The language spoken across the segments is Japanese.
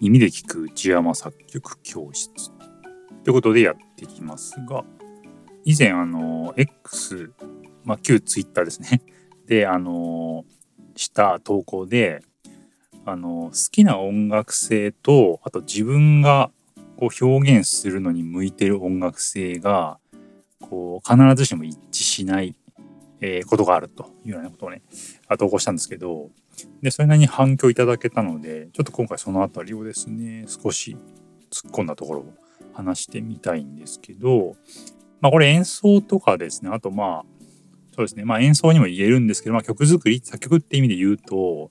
耳で聞く内山作曲教室ということでやってきますが以前あの X、まあ、旧 Twitter ですね。であのした投稿であの好きな音楽性とあと自分がこう表現するのに向いてる音楽性がこう必ずしも一致しない、えー、ことがあるというようなことをね投稿したんですけどでそれなりに反響いただけたのでちょっと今回その辺りをですね少し突っ込んだところを話してみたいんですけどまあこれ演奏とかですねあとまあそうですねまあ演奏にも言えるんですけど、まあ、曲作り作曲って意味で言うと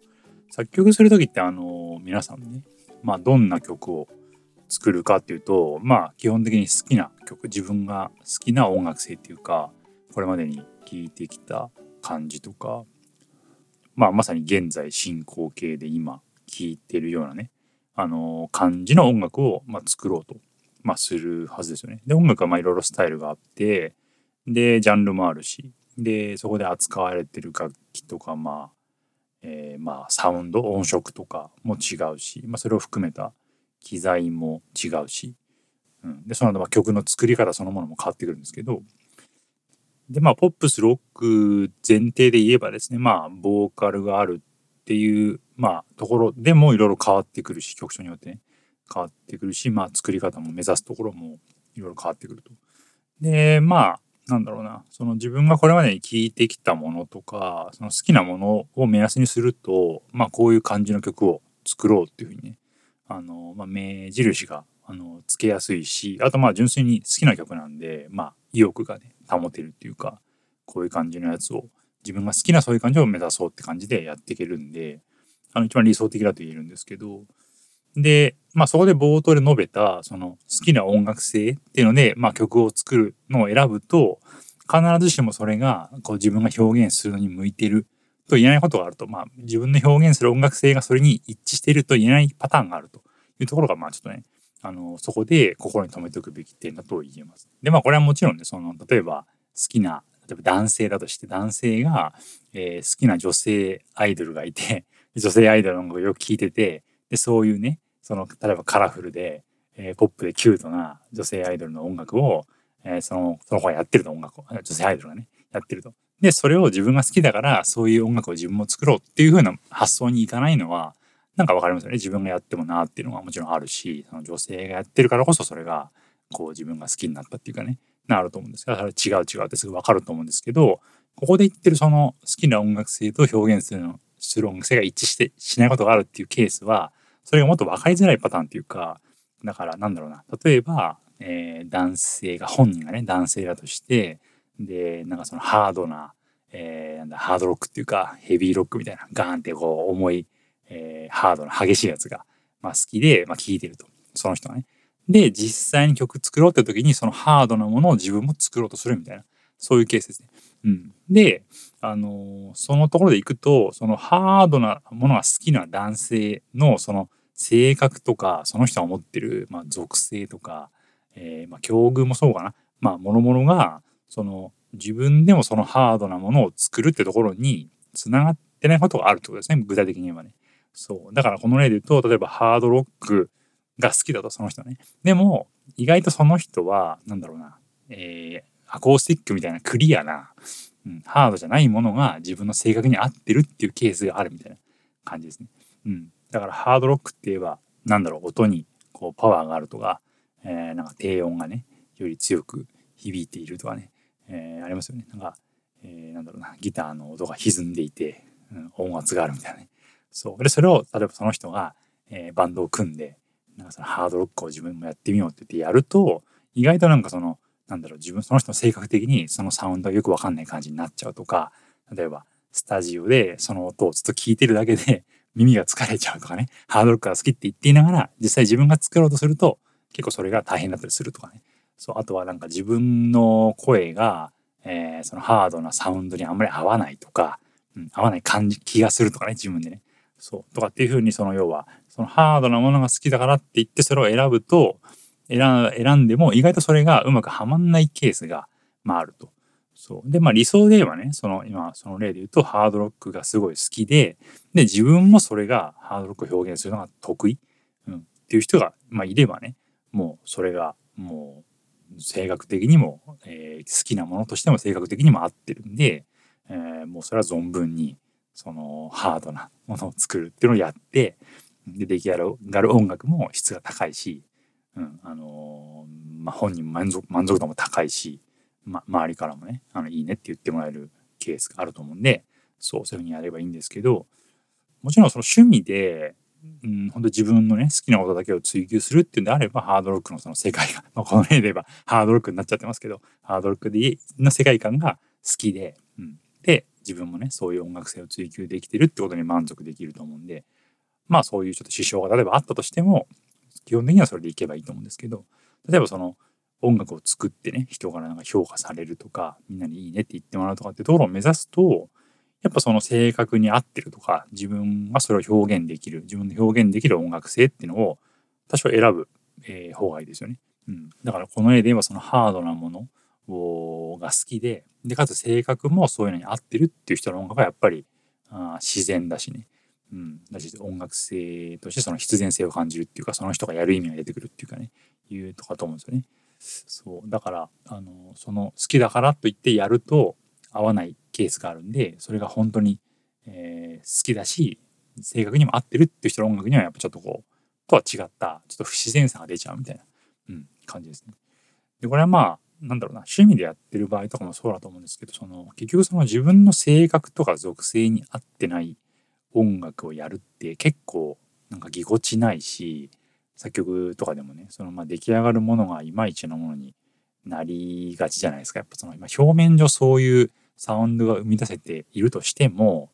作曲する時ってあの皆さんねまあどんな曲を作るかっていうとまあ基本的に好きな曲自分が好きな音楽性っていうかこれまでに聴いてきた感じとかまあまさに現在進行形で今聴いてるようなねあの感じの音楽を、ま、作ろうと、まあ、するはずですよね。で音楽はまあいろいろスタイルがあってでジャンルもあるしでそこで扱われてる楽器とかまあ、えー、まあサウンド音色とかも違うし、まあ、それを含めた機材も違うし、うん、でその後曲の作り方そのものも変わってくるんですけどでまあポップスロック前提で言えばですねまあボーカルがあるっていうまあところでもいろいろ変わってくるし曲調によってね変わってくるしまあ作り方も目指すところもいろいろ変わってくると。でまあなんだろうなその自分がこれまでに聴いてきたものとかその好きなものを目安にするとまあこういう感じの曲を作ろうっていうふうにねあの、まあ、目印があのつけやすいしあとまあ純粋に好きな曲なんでまあ意欲がね保てるっていうかこういう感じのやつを自分が好きなそういう感じを目指そうって感じでやっていけるんであの一番理想的だと言えるんですけどでまあそこで冒頭で述べたその好きな音楽性っていうので、まあ、曲を作るのを選ぶと必ずしもそれがこう自分が表現するのに向いてると言えないことがあると、まあ、自分の表現する音楽性がそれに一致していると言えないパターンがあるというところが、まあちょっとね、あの、そこで心に留めておくべき点だと言えます。で、まあこれはもちろんね、その、例えば好きな、例えば男性だとして男性が、えー、好きな女性アイドルがいて、女性アイドルの音楽をよく聴いてて、で、そういうね、その、例えばカラフルで、えー、ポップでキュートな女性アイドルの音楽を、えー、その、その子がやってると音楽を、女性アイドルがね、やってると。で、それを自分が好きだから、そういう音楽を自分も作ろうっていう風な発想にいかないのは、なんかわかりますよね。自分がやってもなっていうのはもちろんあるし、その女性がやってるからこそそれが、こう自分が好きになったっていうかね、なると思うんですが、それ違う違うってすぐわかると思うんですけど、ここで言ってるその好きな音楽性と表現するの、する音楽性が一致してしないことがあるっていうケースは、それがもっと分かりづらいパターンっていうか、だからなんだろうな、例えば、えー、男性が、本人がね、男性だとして、で、なんかそのハードな、えー、なんだ、ハードロックっていうか、ヘビーロックみたいな、ガーンってこう重い、えー、ハードな激しいやつが、まあ、好きで、まあ、聴いてると。その人がね。で、実際に曲作ろうって時に、そのハードなものを自分も作ろうとするみたいな、そういうケースですね。うん。で、あのー、そのところでいくと、そのハードなものが好きな男性の、その性格とか、その人が持ってる、まあ、属性とか、えー、まあ、境遇もそうかな。まあ、諸々が、その、自分でもそのハードなものを作るってところにつながってないことがあるってことですね。具体的に言えばね。そう。だからこの例で言うと、例えばハードロックが好きだと、その人ね。でも、意外とその人は、なんだろうな、えー、アコースティックみたいなクリアな、うん、ハードじゃないものが自分の性格に合ってるっていうケースがあるみたいな感じですね。うん。だからハードロックって言えば、なんだろう、音にこうパワーがあるとか、えー、なんか低音がね、より強く響いているとかね、えー、ありますよね。なんか、えー、なんだろうな、ギターの音が歪んでいて、うん、音圧があるみたいなね。そう。で、それを、例えばその人が、えー、バンドを組んで、なんかそのハードロックを自分もやってみようって言ってやると、意外となんかその、なんだろう、自分、その人の性格的にそのサウンドがよくわかんない感じになっちゃうとか、例えば、スタジオでその音をずっと聞いてるだけで 耳が疲れちゃうとかね、ハードロックが好きって言っていながら、実際自分が作ろうとすると、結構それが大変だったりするとかね。そう、あとはなんか自分の声が、えー、そのハードなサウンドにあんまり合わないとか、うん、合わない感じ、気がするとかね、自分でね。そう。とかっていうふうに、その要は、そのハードなものが好きだからって言ってそれを選ぶと、選んでも意外とそれがうまくはまんないケースが、まああると。そうでまあ理想で言えばねその今その例で言うとハードロックがすごい好きでで自分もそれがハードロックを表現するのが得意、うん、っていう人が、まあ、いればねもうそれがもう性格的にも、えー、好きなものとしても性格的にも合ってるんで、えー、もうそれは存分にそのハードなものを作るっていうのをやってで出来上がる音楽も質が高いし、うんあの、まあ、本人満足満足度も高いし、ま、周りからもねあのいいねって言ってもらえるケースがあると思うんでそうそういうふうにやればいいんですけどもちろんその趣味でうん、本当自分のね好きなことだけを追求するっていうんであればハードロックのその世界が、まあ、この例で言えばハードロックになっちゃってますけどハードロックでの世界観が好きで、うん、で自分もねそういう音楽性を追求できてるってことに満足できると思うんでまあそういうちょっと支障が例えばあったとしても基本的にはそれでいけばいいと思うんですけど例えばその音楽を作ってね人からなんか評価されるとかみんなにいいねって言ってもらうとかってところを目指すとやっぱその性格に合ってるとか自分がそれを表現できる自分の表現できる音楽性っていうのを多少選ぶ、えー、方がいいですよね。うん、だからこの絵で言えばそのハードなものをが好きででかつ性格もそういうのに合ってるっていう人の音楽がやっぱりあ自然だしね、うん、だし音楽性としてその必然性を感じるっていうかその人がやる意味が出てくるっていうかねいうとかと思うんですよね。そうだからあのその好きだからといってやると合わないケースがあるんでそれが本当に、えー、好きだし性格にも合ってるっていう人の音楽にはやっぱちょっとこうとは違ったちょっと不自然さが出ちゃうみたいな、うん、感じですね。でこれはまあなんだろうな趣味でやってる場合とかもそうだと思うんですけどその結局その自分の性格とか属性に合ってない音楽をやるって結構なんかぎこちないし作曲とかでもねそのま出来上がるものがいまいちなものになりがちじゃないですか。やっぱその今表面上そういうサウンドが生み出せているとしても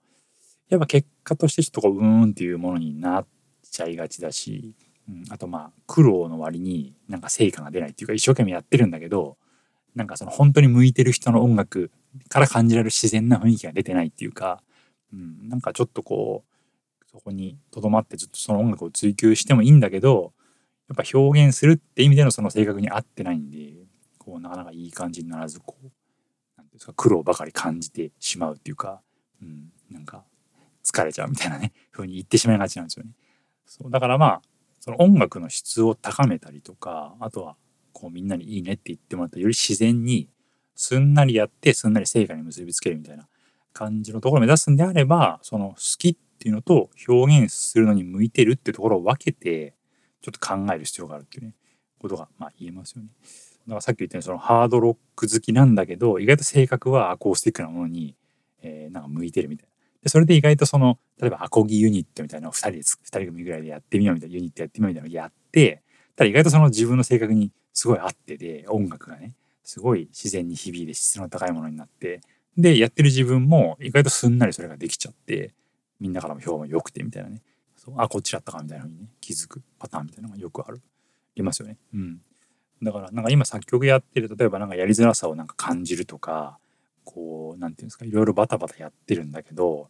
やっぱ結果としてちょっとこううーんっていうものになっちゃいがちだし、うん、あとまあ苦労の割になんか成果が出ないっていうか一生懸命やってるんだけどなんかその本当に向いてる人の音楽から感じられる自然な雰囲気が出てないっていうか、うん、なんかちょっとこうそこにとどまってずっとその音楽を追求してもいいんだけどやっぱ表現するって意味でのその性格に合ってないんでこうなかなかいい感じにならずこう何ですか苦労ばかり感じてしまうっていうか、うん、なんか疲れちゃうみたいなね 風に言ってしまいがちなんですよね。そうだからまあその音楽の質を高めたりとかあとはこうみんなにいいねって言ってもらったより自然にすんなりやってすんなり成果に結びつけるみたいな感じのところを目指すんであればその好きっていうのと表現するのに向いてるってところを分けてちょっと考える必要があるっていうねことがまあ言えますよね。だからさっき言ったようにそのハードロック好きなんだけど意外と性格はアコースティックなものに、えー、なんか向いてるみたいな。でそれで意外とその例えばアコギユニットみたいなのを2人で2人組ぐらいでやってみようみたいなユニットやってみようみたいなのをやってただ意外とその自分の性格にすごい合ってて音楽がねすごい自然に響いて質の高いものになってでやってる自分も意外とすんなりそれができちゃってみんなからも評判良くてみたいなね。そうあこっちだったかみたいなふうにね気づくパターンみたいなのがよくある。いますよね。うん、だからなんか今作曲やってる例えばなんかやりづらさをなんか感じるとかこう何て言うんですかいろいろバタバタやってるんだけど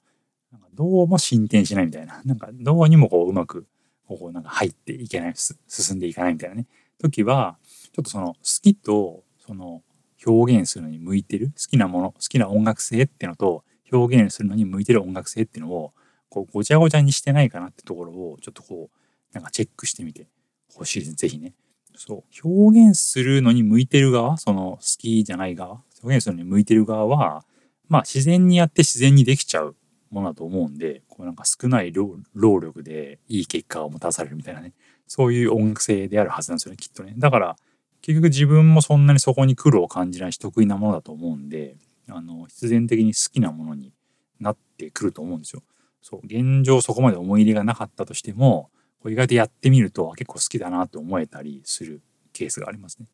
なんかどうも進展しないみたいな。なんかどうにもこううまくこうなんか入っていけない進んでいかないみたいなね時はちょっとその好きとその表現するのに向いてる好きなもの好きな音楽性っていうのと表現するのに向いてる音楽性っていうのをこうごちゃごちゃにしてないかなってところをちょっとこうなんかチェックしてみてほしいです。ぜひね。そう。表現するのに向いてる側、その好きじゃない側、表現するのに向いてる側は、まあ自然にやって自然にできちゃうものだと思うんで、こうなんか少ない労力でいい結果をもたされるみたいなね。そういう音楽性であるはずなんですよね、きっとね。だから、結局自分もそんなにそこに苦労を感じないし得意なものだと思うんで、あの、必然的に好きなものになってくると思うんですよ。そう、現状そこまで思い入れがなかったとしても、これ意外とやってみると結構好きだなと思えたりするケースがありますね。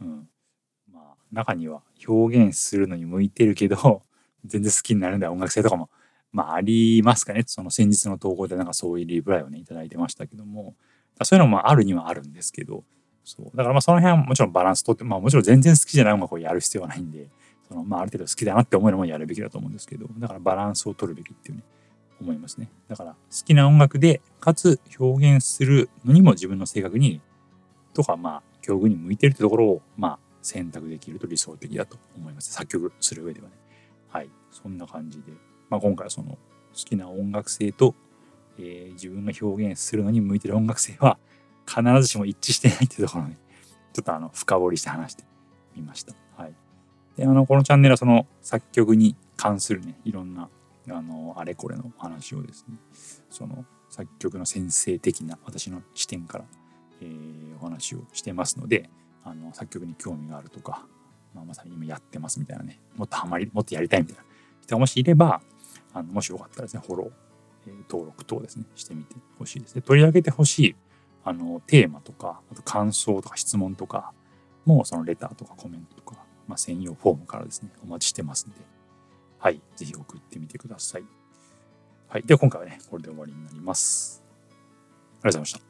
うん。まあ、中には表現するのに向いてるけど、全然好きになるんだ音楽性とかも、まあありますかね。その先日の投稿でなんかそういうリプライをね、いただいてましたけども、そういうのもあるにはあるんですけど、そう。だからまあその辺はもちろんバランスとって、まあもちろん全然好きじゃない音楽をやる必要はないんで、そのまあある程度好きだなって思えるものをやるべきだと思うんですけど、だからバランスを取るべきっていうね、思いますね。だから好きな音楽で、かつ表現するのにも自分の性格に、とかまあ境遇に向いてるってところを、まあ選択できると理想的だと思います。作曲する上ではね。はい。そんな感じで。まあ、今回はその好きな音楽性と、えー、自分が表現するのに向いてる音楽性は必ずしも一致してないっていうところをね、ちょっとあの深掘りして話してみました。はい。で、あの、このチャンネルはその作曲に関するね、いろんなあのあれこれの話をですねその作曲の先生的な私の視点から、えー、お話をしてますのであの作曲に興味があるとか、まあ、まさに今やってますみたいなねもっとハマりもっとやりたいみたいな人がもしいればあのもしよかったらですねフォロー、えー、登録等ですねしてみてほしいですね取り上げてほしいあのテーマとかあと感想とか質問とかもそのレターとかコメントとか、まあ、専用フォームからですねお待ちしてますんではい、ぜひ送ってみてください。はい、では今回はね、これで終わりになります。ありがとうございました。